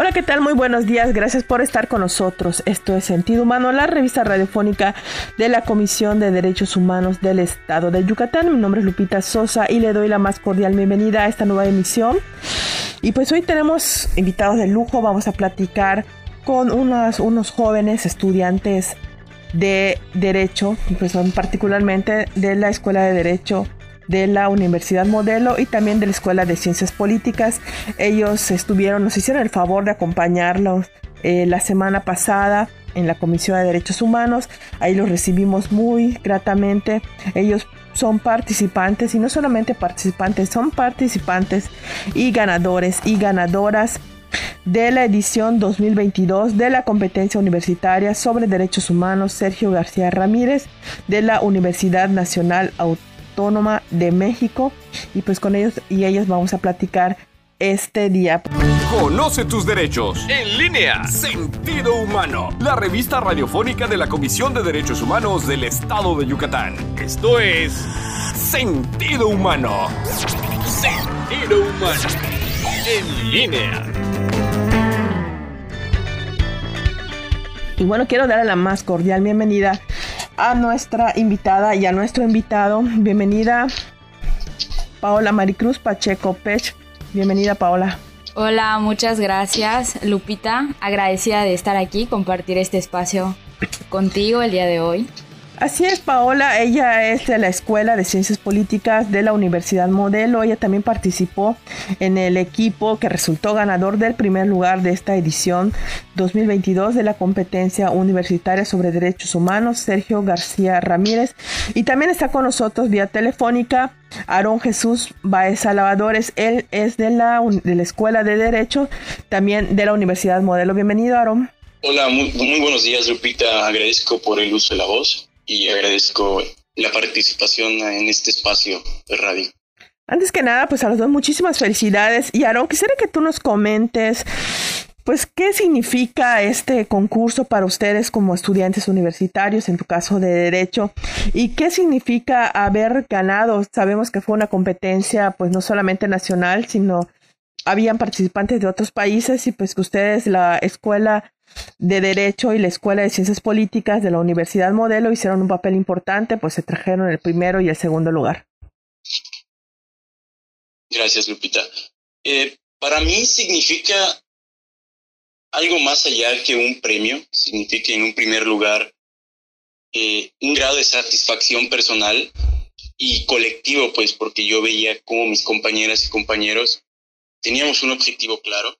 Hola, ¿qué tal? Muy buenos días. Gracias por estar con nosotros. Esto es Sentido Humano, la revista radiofónica de la Comisión de Derechos Humanos del Estado de Yucatán. Mi nombre es Lupita Sosa y le doy la más cordial bienvenida a esta nueva emisión. Y pues hoy tenemos invitados de lujo. Vamos a platicar con unos, unos jóvenes estudiantes de Derecho, pues son particularmente de la Escuela de Derecho de la Universidad Modelo y también de la Escuela de Ciencias Políticas. Ellos estuvieron, nos hicieron el favor de acompañarlos eh, la semana pasada en la Comisión de Derechos Humanos. Ahí los recibimos muy gratamente. Ellos son participantes y no solamente participantes, son participantes y ganadores y ganadoras de la edición 2022 de la competencia universitaria sobre derechos humanos Sergio García Ramírez de la Universidad Nacional Autónoma Autónoma de México y pues con ellos y ellos vamos a platicar este día. Conoce tus derechos. En línea. Sentido Humano. La revista radiofónica de la Comisión de Derechos Humanos del Estado de Yucatán. Esto es Sentido Humano. Sentido Humano. En línea. Y bueno, quiero darle la más cordial bienvenida a nuestra invitada y a nuestro invitado. Bienvenida, Paola Maricruz Pacheco Pech. Bienvenida, Paola. Hola, muchas gracias, Lupita. Agradecida de estar aquí, compartir este espacio contigo el día de hoy. Así es, Paola, ella es de la Escuela de Ciencias Políticas de la Universidad Modelo. Ella también participó en el equipo que resultó ganador del primer lugar de esta edición 2022 de la competencia universitaria sobre derechos humanos, Sergio García Ramírez. Y también está con nosotros vía telefónica Aarón Jesús Baez Salvadores. Él es de la, de la Escuela de Derecho, también de la Universidad Modelo. Bienvenido, Aarón. Hola, muy, muy buenos días, Lupita. Agradezco por el uso de la voz y agradezco la participación en este espacio de radio. Antes que nada, pues a los dos muchísimas felicidades. Y Aaron, quisiera que tú nos comentes, pues, qué significa este concurso para ustedes como estudiantes universitarios, en tu caso de Derecho, y qué significa haber ganado. Sabemos que fue una competencia, pues, no solamente nacional, sino habían participantes de otros países y pues que ustedes, la escuela de Derecho y la Escuela de Ciencias Políticas de la Universidad Modelo hicieron un papel importante, pues se trajeron el primero y el segundo lugar. Gracias, Lupita. Eh, para mí significa algo más allá que un premio, significa en un primer lugar eh, un grado de satisfacción personal y colectivo, pues porque yo veía como mis compañeras y compañeros teníamos un objetivo claro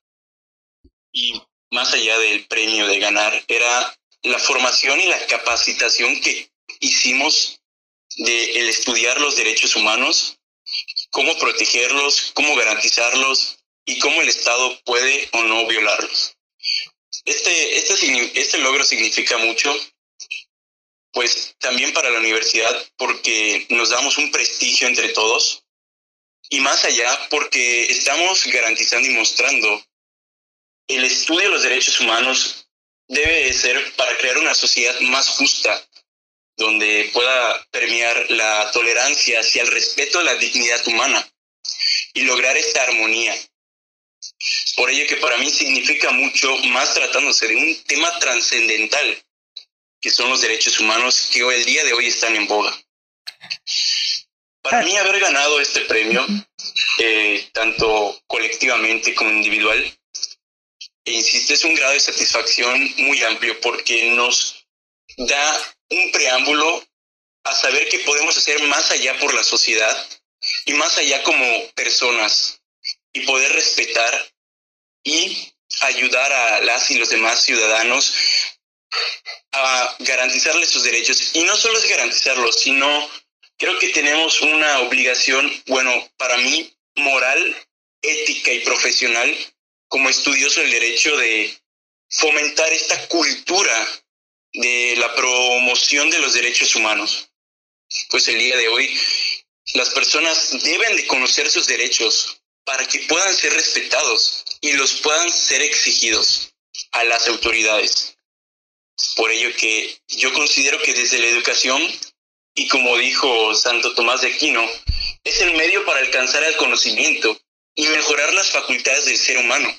y más allá del premio de ganar, era la formación y la capacitación que hicimos de el estudiar los derechos humanos, cómo protegerlos, cómo garantizarlos y cómo el Estado puede o no violarlos. Este, este, este logro significa mucho, pues también para la universidad, porque nos damos un prestigio entre todos y más allá porque estamos garantizando y mostrando el estudio de los derechos humanos debe ser para crear una sociedad más justa, donde pueda premiar la tolerancia hacia el respeto a la dignidad humana y lograr esta armonía. Por ello que para mí significa mucho más tratándose de un tema trascendental, que son los derechos humanos que hoy, el día de hoy están en boga. Para mí haber ganado este premio, eh, tanto colectivamente como individual, e insisto, es un grado de satisfacción muy amplio porque nos da un preámbulo a saber que podemos hacer más allá por la sociedad y más allá como personas y poder respetar y ayudar a las y los demás ciudadanos a garantizarles sus derechos. Y no solo es garantizarlos, sino creo que tenemos una obligación, bueno, para mí, moral, ética y profesional como estudioso del derecho de fomentar esta cultura de la promoción de los derechos humanos. Pues el día de hoy las personas deben de conocer sus derechos para que puedan ser respetados y los puedan ser exigidos a las autoridades. Por ello que yo considero que desde la educación, y como dijo Santo Tomás de Aquino, es el medio para alcanzar el conocimiento y mejorar las facultades del ser humano.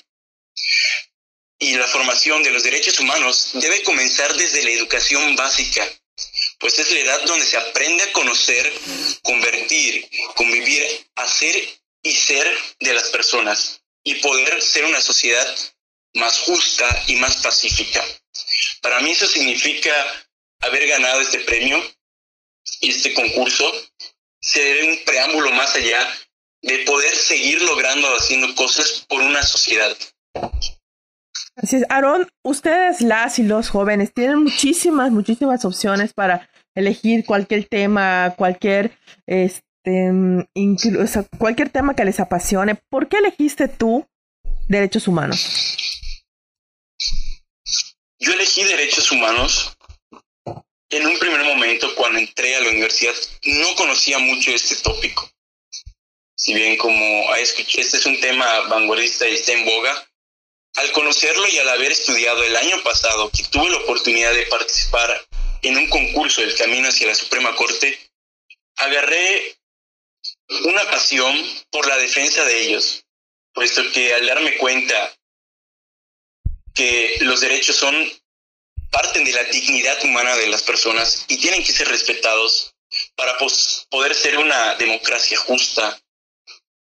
y la formación de los derechos humanos debe comenzar desde la educación básica, pues es la edad donde se aprende a conocer, convertir, convivir, hacer y ser de las personas y poder ser una sociedad más justa y más pacífica. Para mí eso significa haber ganado este premio este concurso, ser un preámbulo más allá de poder seguir logrando haciendo cosas por una sociedad. Así es, Aaron, ustedes las y los jóvenes tienen muchísimas, muchísimas opciones para elegir cualquier tema, cualquier, este, incluso, cualquier tema que les apasione. ¿Por qué elegiste tú derechos humanos? Yo elegí derechos humanos en un primer momento cuando entré a la universidad. No conocía mucho este tópico. Si bien como este es un tema vanguardista y está en boga, al conocerlo y al haber estudiado el año pasado que tuve la oportunidad de participar en un concurso del camino hacia la Suprema Corte, agarré una pasión por la defensa de ellos, puesto que al darme cuenta que los derechos son parten de la dignidad humana de las personas y tienen que ser respetados para poder ser una democracia justa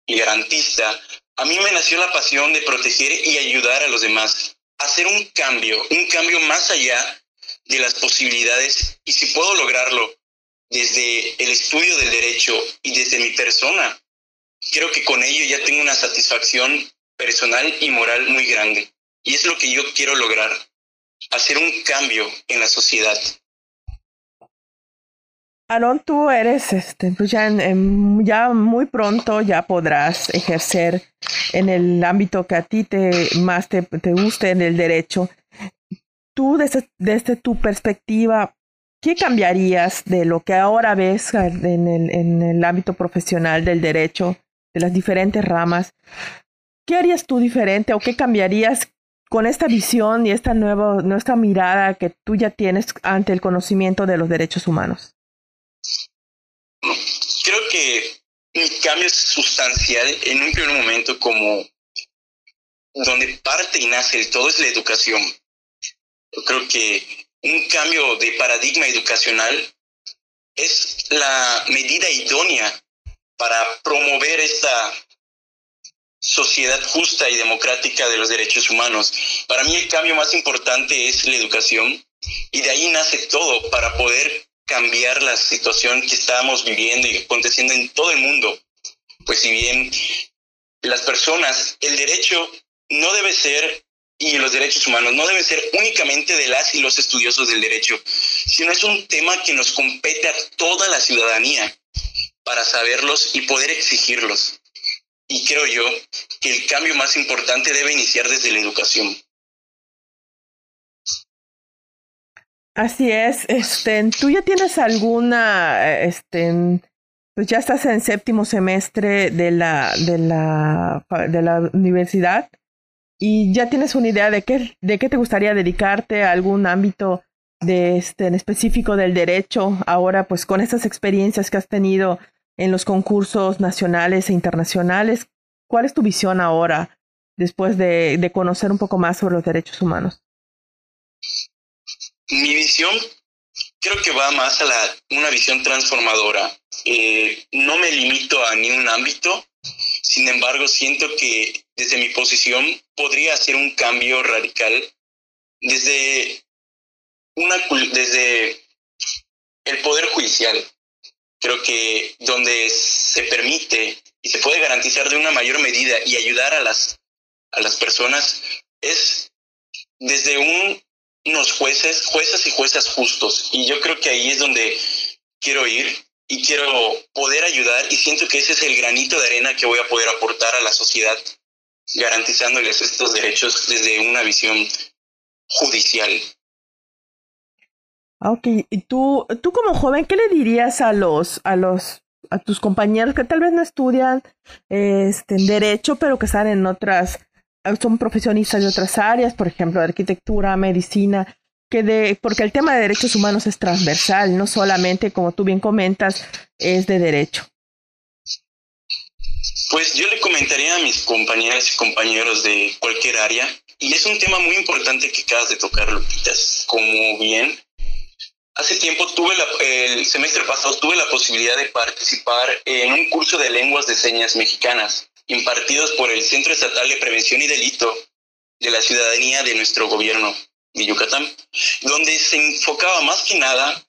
y garantista, a mí me nació la pasión de proteger y ayudar a los demás, hacer un cambio, un cambio más allá de las posibilidades y si puedo lograrlo desde el estudio del derecho y desde mi persona, creo que con ello ya tengo una satisfacción personal y moral muy grande. Y es lo que yo quiero lograr, hacer un cambio en la sociedad. Aaron, tú eres, este, pues ya, ya muy pronto ya podrás ejercer en el ámbito que a ti te más te, guste en el derecho. Tú, desde, desde, tu perspectiva, ¿qué cambiarías de lo que ahora ves en el, en el ámbito profesional del derecho, de las diferentes ramas? ¿Qué harías tú diferente o qué cambiarías con esta visión y esta nueva, nuestra mirada que tú ya tienes ante el conocimiento de los derechos humanos? Creo que un cambio sustancial en un primer momento como donde parte y nace el todo es la educación. Creo que un cambio de paradigma educacional es la medida idónea para promover esta sociedad justa y democrática de los derechos humanos. Para mí el cambio más importante es la educación y de ahí nace todo para poder cambiar la situación que estábamos viviendo y aconteciendo en todo el mundo. Pues si bien las personas, el derecho no debe ser, y los derechos humanos no deben ser únicamente de las y los estudiosos del derecho, sino es un tema que nos compete a toda la ciudadanía para saberlos y poder exigirlos. Y creo yo que el cambio más importante debe iniciar desde la educación. Así es, este, tú ya tienes alguna, este, pues ya estás en séptimo semestre de la, de la, de la universidad y ya tienes una idea de qué, de qué te gustaría dedicarte a algún ámbito de este, en específico del derecho ahora, pues con estas experiencias que has tenido en los concursos nacionales e internacionales, ¿cuál es tu visión ahora después de, conocer un poco más sobre los derechos humanos? mi visión creo que va más a la, una visión transformadora. Eh, no me limito a ningún ámbito, sin embargo siento que desde mi posición podría hacer un cambio radical desde, una, desde el poder judicial. Creo que donde se permite y se puede garantizar de una mayor medida y ayudar a las, a las personas es desde un unos jueces, jueces y juezas justos. Y yo creo que ahí es donde quiero ir y quiero poder ayudar y siento que ese es el granito de arena que voy a poder aportar a la sociedad, garantizándoles estos derechos desde una visión judicial. Ok, y tú, tú como joven, ¿qué le dirías a los, a los, a tus compañeros que tal vez no estudian este, en derecho, pero que están en otras son profesionistas de otras áreas, por ejemplo, arquitectura, medicina, que de, porque el tema de derechos humanos es transversal, no solamente, como tú bien comentas, es de derecho. Pues yo le comentaría a mis compañeras y compañeros de cualquier área Y es un tema muy importante que acabas de tocar, Lupitas. Como bien, hace tiempo tuve el semestre pasado tuve la posibilidad de participar en un curso de lenguas de señas mexicanas impartidos por el Centro Estatal de Prevención y Delito de la Ciudadanía de nuestro gobierno de Yucatán, donde se enfocaba más que nada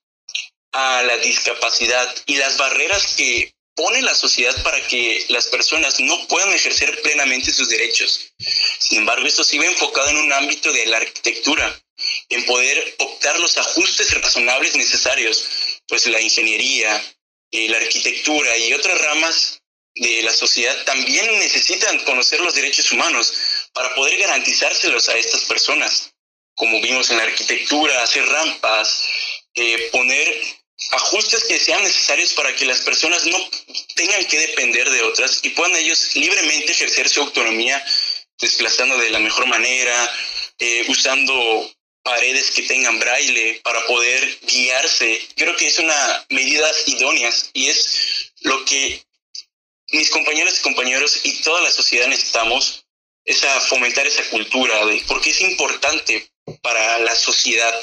a la discapacidad y las barreras que pone la sociedad para que las personas no puedan ejercer plenamente sus derechos. Sin embargo, esto se iba enfocado en un ámbito de la arquitectura, en poder optar los ajustes razonables necesarios, pues la ingeniería, eh, la arquitectura y otras ramas de la sociedad también necesitan conocer los derechos humanos para poder garantizárselos a estas personas, como vimos en la arquitectura, hacer rampas, eh, poner ajustes que sean necesarios para que las personas no tengan que depender de otras y puedan ellos libremente ejercer su autonomía desplazando de la mejor manera, eh, usando paredes que tengan braille para poder guiarse. Creo que es una medidas idóneas y es lo que mis compañeras y compañeros y toda la sociedad necesitamos, es fomentar esa cultura porque es importante para la sociedad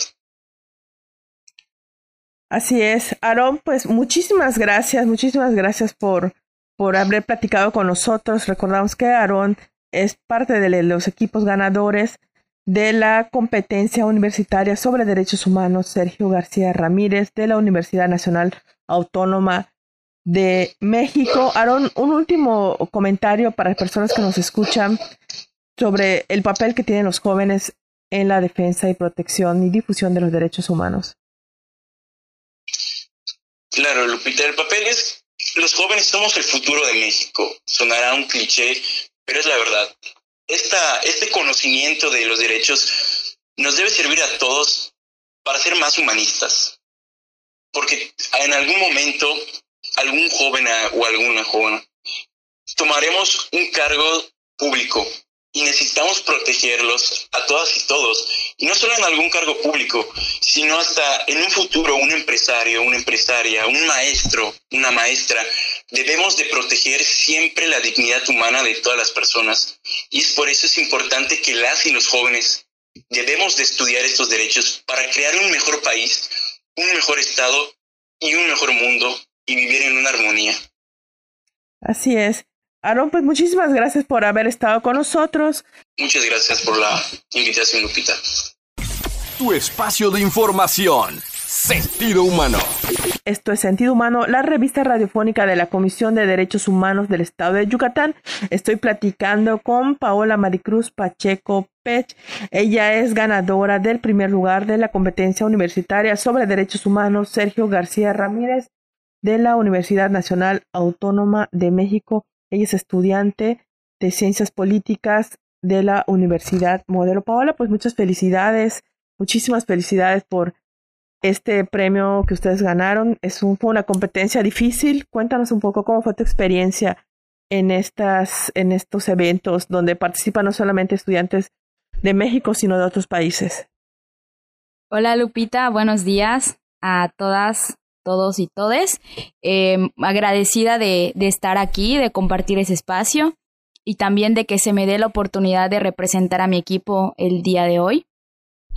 Así es. Aarón, pues muchísimas gracias, muchísimas gracias por, por haber platicado con nosotros. Recordamos que Aarón es parte de los equipos ganadores de la competencia universitaria sobre derechos humanos Sergio García Ramírez de la Universidad Nacional Autónoma de México. Aarón, un último comentario para personas que nos escuchan sobre el papel que tienen los jóvenes en la defensa y protección y difusión de los derechos humanos. Claro, Lupita, el papel es, los jóvenes somos el futuro de México. Sonará un cliché, pero es la verdad. Este conocimiento de los derechos nos debe servir a todos para ser más humanistas. Porque en algún momento, algún joven o alguna joven tomaremos un cargo público y necesitamos protegerlos a todas y todos. Y no solo en algún cargo público, sino hasta en un futuro un empresario, una empresaria, un maestro, una maestra. Debemos de proteger siempre la dignidad humana de todas las personas. Y es por eso es importante que las y los jóvenes debemos de estudiar estos derechos para crear un mejor país, un mejor estado y un mejor mundo y vivir en una armonía. Así es. Aaron, pues muchísimas gracias por haber estado con nosotros. Muchas gracias por la invitación, Lupita. Tu espacio de información. Sentido Humano. Esto es Sentido Humano, la revista radiofónica de la Comisión de Derechos Humanos del Estado de Yucatán. Estoy platicando con Paola Maricruz Pacheco Pech. Ella es ganadora del primer lugar de la competencia universitaria sobre derechos humanos Sergio García Ramírez de la Universidad Nacional Autónoma de México. Ella es estudiante de Ciencias Políticas de la Universidad Modelo Paola. Pues muchas felicidades, muchísimas felicidades por este premio que ustedes ganaron. Es fue una competencia difícil. Cuéntanos un poco cómo fue tu experiencia en, estas, en estos eventos donde participan no solamente estudiantes de México, sino de otros países. Hola Lupita, buenos días a todas todos y todes. Em, agradecida de, de estar aquí, de compartir ese espacio y también de que se me dé la oportunidad de representar a mi equipo el día de hoy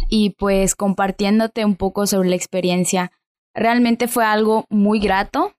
y pues compartiéndote un poco sobre la experiencia. Realmente fue algo muy grato,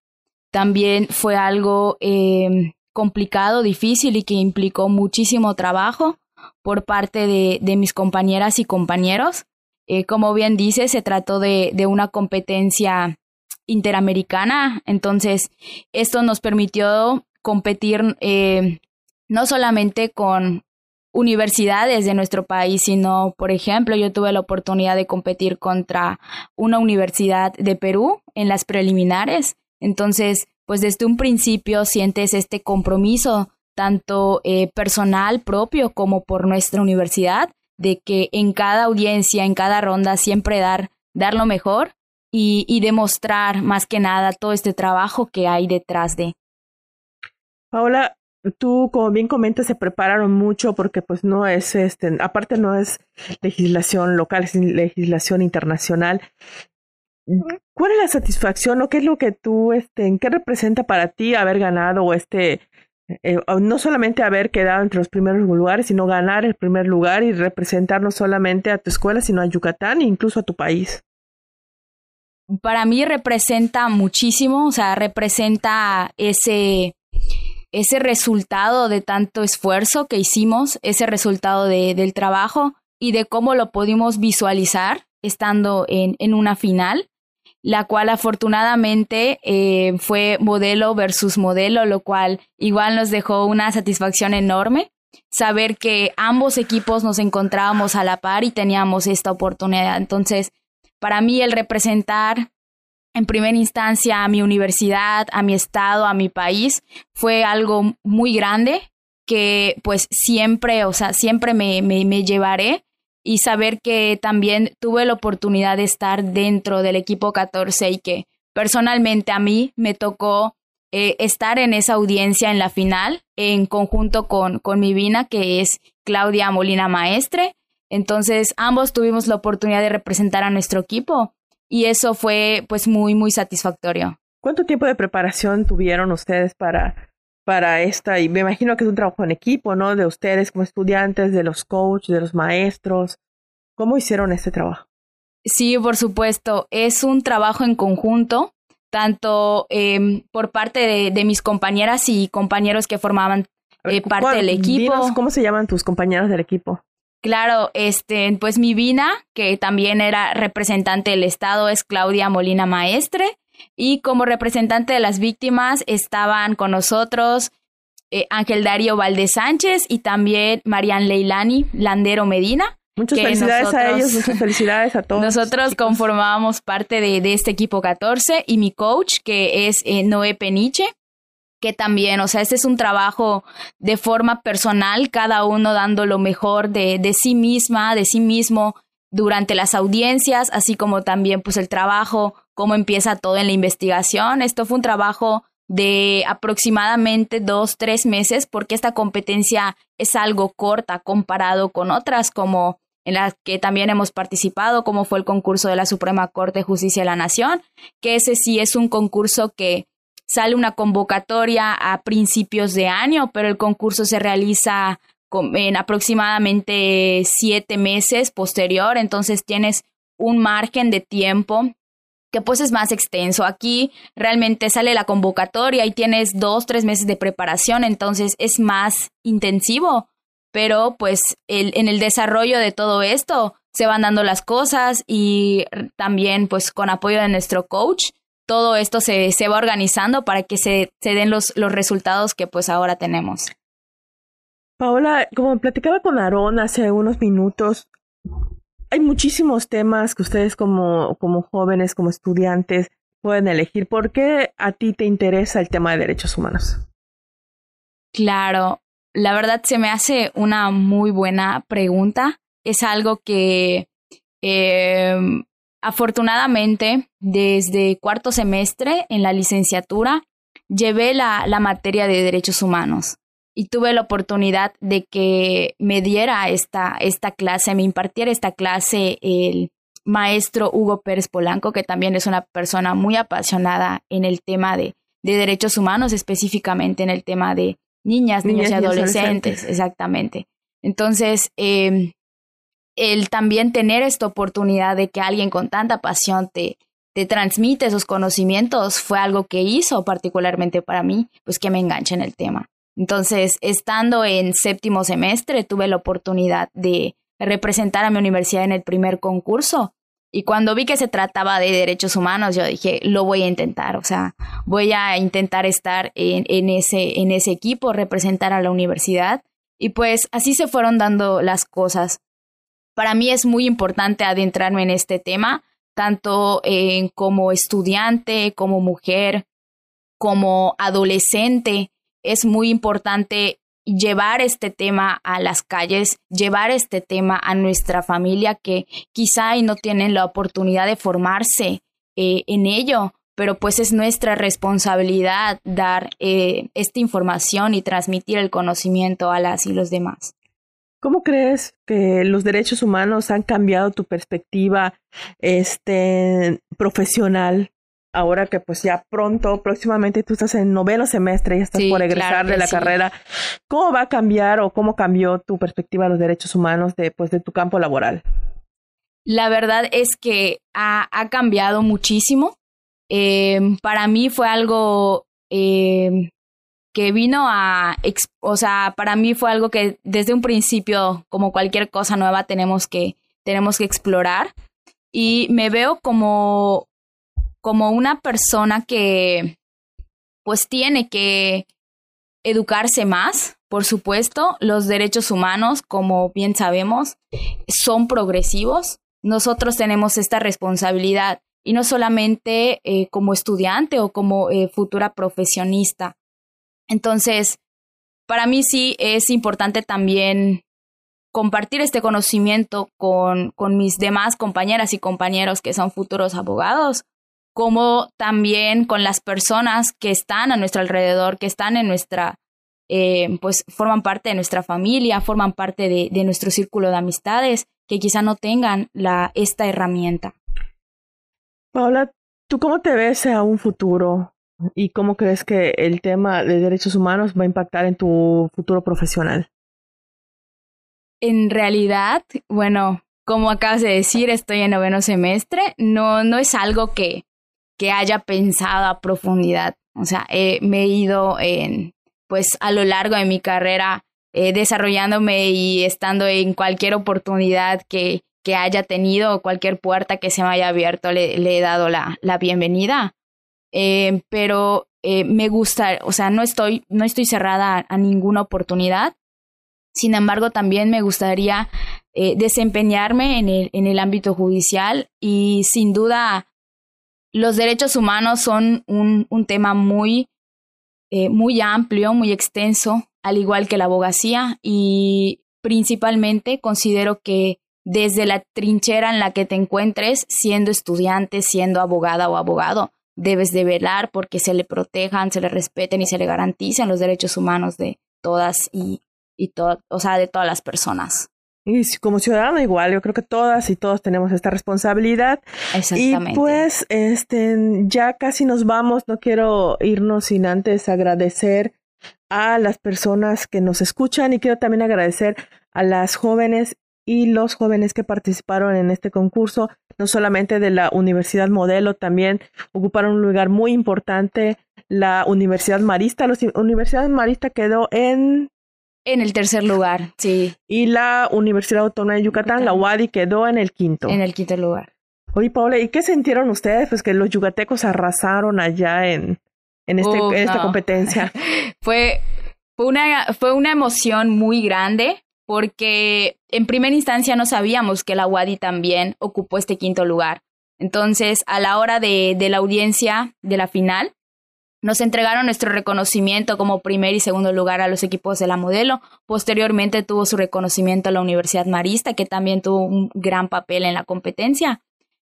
también fue algo em, complicado, difícil y que implicó muchísimo trabajo por parte de, de mis compañeras y compañeros. Eh, como bien dice, se trató de, de una competencia interamericana. Entonces, esto nos permitió competir eh, no solamente con universidades de nuestro país, sino, por ejemplo, yo tuve la oportunidad de competir contra una universidad de Perú en las preliminares. Entonces, pues desde un principio sientes este compromiso, tanto eh, personal propio como por nuestra universidad, de que en cada audiencia, en cada ronda, siempre dar, dar lo mejor y, demostrar más que nada todo este trabajo que hay detrás de. Paola, tú como bien comentas se prepararon mucho porque pues no es este aparte no es legislación local es legislación internacional ¿cuál es la satisfacción o qué es lo que tú este en qué representa para ti haber ganado este Eh, no solamente haber quedado entre los primeros lugares, sino ganar el primer lugar y representar no solamente a tu escuela, sino a Yucatán e incluso a tu país. Para mí representa muchísimo, o sea, representa ese, ese resultado de tanto esfuerzo que hicimos, ese resultado de, del trabajo y de cómo lo pudimos visualizar estando en, en una final la cual afortunadamente eh, fue modelo versus modelo, lo cual igual nos dejó una satisfacción enorme saber que ambos equipos nos encontrábamos a la par y teníamos esta oportunidad. Entonces, para mí el representar en primera instancia a mi universidad, a mi estado, a mi país, fue algo muy grande que pues siempre, o sea, siempre me, me, llevaré y saber que también tuve la oportunidad de estar dentro del equipo 14 y que personalmente a mí me tocó eh, estar en esa audiencia en la final en conjunto con, con mi vina, que es Claudia Molina Maestre. Entonces ambos tuvimos la oportunidad de representar a nuestro equipo y eso fue pues muy, muy satisfactorio. ¿Cuánto tiempo de preparación tuvieron ustedes para, para esta, y me imagino que es un trabajo en equipo, ¿no? De ustedes como estudiantes, de los coaches, de los maestros. ¿Cómo hicieron este trabajo? Sí, por supuesto. Es un trabajo en conjunto, tanto em, por parte de, mis compañeras y compañeros que formaban eh, parte del equipo. ¿Cómo se llaman tus compañeros del equipo? Claro, este, pues mi Vina, que también era representante del Estado, es Claudia Molina Maestre. Y como representante de las víctimas estaban con nosotros eh, Ángel Darío Valdés Sánchez y también Marian Leilani Landero Medina. Muchas felicidades a ellos, muchas felicidades a todos. Nosotros conformábamos parte de, este equipo 14 y mi coach, que es eh, Noé Peniche, que también, o sea, este es un trabajo de forma personal, cada uno dando lo mejor de, de sí misma, de sí mismo durante las audiencias, así como también pues el trabajo cómo empieza todo en la investigación. Esto fue un trabajo de aproximadamente dos, tres meses, porque esta competencia es algo corta comparado con otras como en las que también hemos participado, como fue el concurso de la Suprema Corte de Justicia de la Nación, que ese sí es un concurso que sale una convocatoria a principios de año, pero el concurso se realiza en aproximadamente siete meses posterior, entonces tienes un margen de tiempo que pues es más extenso. Aquí realmente sale la convocatoria y tienes dos, tres meses de preparación, entonces es más intensivo, pero pues en el desarrollo de todo esto se van dando las cosas y también pues con apoyo de nuestro coach, todo esto se, se va organizando para que se, se den los, los resultados que pues ahora tenemos. Paola, como platicaba con Aarón hace unos minutos, hay muchísimos temas que ustedes como, como jóvenes, como estudiantes, pueden elegir. ¿Por qué a ti te interesa el tema de derechos humanos? Claro, la verdad se me hace una muy buena pregunta. Es algo que em, afortunadamente desde cuarto semestre en la licenciatura llevé la, la materia de derechos humanos y tuve la oportunidad de que me diera esta, esta clase, me impartiera esta clase el maestro Hugo Pérez Polanco, que también es una persona muy apasionada en el tema de, de derechos humanos, específicamente en el tema de niñas, niños y adolescentes, exactamente. Entonces, eh, el también tener esta oportunidad de que alguien con tanta pasión te, te transmite esos conocimientos fue algo que hizo particularmente para mí, pues que me enganche en el tema. Entonces, estando en séptimo semestre, tuve la oportunidad de representar a mi universidad en el primer concurso. Y cuando vi que se trataba de derechos humanos, yo dije, lo voy a intentar, o sea, voy a intentar estar en, ese, en ese equipo, representar a la universidad. Y pues así se fueron dando las cosas. Para mí es muy importante adentrarme en este tema, tanto como estudiante, como mujer, como adolescente, es muy importante llevar este tema a las calles, llevar este tema a nuestra familia que quizá no tienen la oportunidad de formarse eh, en ello, pero pues es nuestra responsabilidad dar eh, esta información y transmitir el conocimiento a las y los demás. ¿Cómo crees que los derechos humanos han cambiado tu perspectiva este, profesional ahora que pues ya pronto, próximamente tú estás en noveno semestre y estás por egresar de la carrera, ¿cómo va a cambiar o cómo cambió tu perspectiva de los derechos humanos de, pues, de tu campo laboral? La verdad es que ha, cambiado muchísimo. Eh, para mí fue algo eh, que vino a, o sea, para mí fue algo que desde un principio, como cualquier cosa nueva, tenemos que, tenemos que explorar. Y me veo como, como una persona que, pues, tiene que educarse más, por supuesto. Los derechos humanos, como bien sabemos, son progresivos. Nosotros tenemos esta responsabilidad y no solamente eh, como estudiante o como eh, futura profesionista, entonces, para mí sí es importante también compartir este conocimiento con, con mis demás compañeras y compañeros que son futuros abogados, como también con las personas que están a nuestro alrededor, que están en nuestra, eh, pues forman parte de nuestra familia, forman parte de, nuestro círculo de amistades, que quizá no tengan la, esta herramienta. Paola, ¿tú cómo te ves a un futuro? ¿Y cómo crees que el tema de derechos humanos va a impactar en tu futuro profesional? En realidad, bueno, como acabas de decir, estoy en noveno semestre. No, no es algo que, que haya pensado a profundidad. O sea, me he ido en, pues a lo largo de mi carrera eh, desarrollándome y estando en cualquier oportunidad que, que haya tenido, cualquier puerta que se me haya abierto, le, le he dado la, la bienvenida. Eh, pero eh, me gusta, o sea, no estoy, no estoy cerrada a, ninguna oportunidad. Sin embargo, también me gustaría eh, desempeñarme en el, en el ámbito judicial y sin duda los derechos humanos son un, un tema muy, muy amplio, muy extenso, al igual que la abogacía y principalmente considero que desde la trinchera en la que te encuentres, siendo estudiante, siendo abogada o abogado, debes de velar porque se le protejan, se le respeten y se le garanticen los derechos humanos de todas y, y o sea, de todas las personas. Y como ciudadano igual, yo creo que todas y todos tenemos esta responsabilidad. Exactamente. Y pues, este, ya casi nos vamos, no quiero irnos sin antes agradecer a las personas que nos escuchan y quiero también agradecer a las jóvenes y los jóvenes que participaron en este concurso, no solamente de la Universidad Modelo, también ocuparon un lugar muy importante la Universidad Marista. La Universidad Marista quedó en... En el tercer lugar, sí. Y la Universidad Autónoma de Yucatán, la UADI, quedó en el quinto. En el quinto lugar. Oye, Paula, ¿y qué sintieron ustedes? Pues que los yucatecos arrasaron allá en, en, este, en esta competencia. fue, fue, una, fue una emoción muy grande porque en primera instancia no sabíamos que la UADI también ocupó este quinto lugar. Entonces, a la hora de, de la audiencia de la final, nos entregaron nuestro reconocimiento como primer y segundo lugar a los equipos de la modelo. Posteriormente tuvo su reconocimiento a la Universidad Marista, que también tuvo un gran papel en la competencia.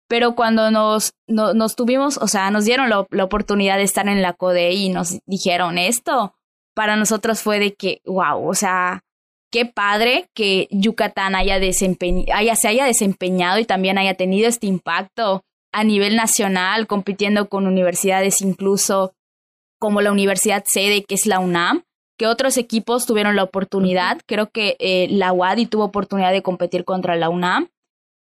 Pero cuando nos, nos tuvimos, o sea, nos dieron la oportunidad de estar en la CODE y nos dijeron esto, para nosotros fue de que, wow, o sea, qué padre que Yucatán haya, haya, se haya desempeñado y también haya tenido este impacto a nivel nacional, compitiendo con universidades incluso como la universidad sede, que es la UNAM, que otros equipos tuvieron la oportunidad. Creo que eh, la UADI tuvo oportunidad de competir contra la UNAM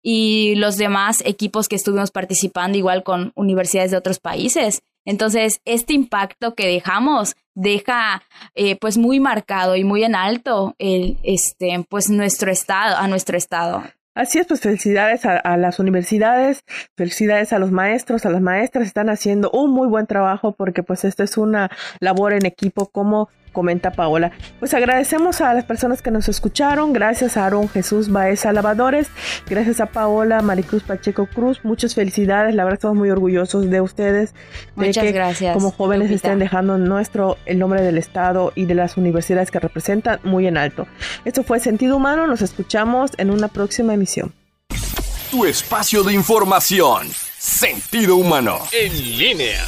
y los demás equipos que estuvimos participando igual con universidades de otros países. Entonces, este impacto que dejamos deja eh, pues muy marcado y muy en alto el, este, pues nuestro estado, a nuestro estado. Así es, pues felicidades a, a, las universidades, felicidades a los maestros, a las maestras, están haciendo un muy buen trabajo porque pues esto es una labor en equipo como comenta Paola. Pues agradecemos a las personas que nos escucharon, gracias a Aaron Jesús Baeza Lavadores, gracias a Paola Maricruz Pacheco Cruz, muchas felicidades, la verdad estamos muy orgullosos de ustedes, de que gracias, como jóvenes estén dejando nuestro, el nombre del Estado y de las universidades que representan muy en alto. Esto fue Sentido Humano, nos escuchamos en una próxima emisión. Tu espacio de información, Sentido Humano, en línea.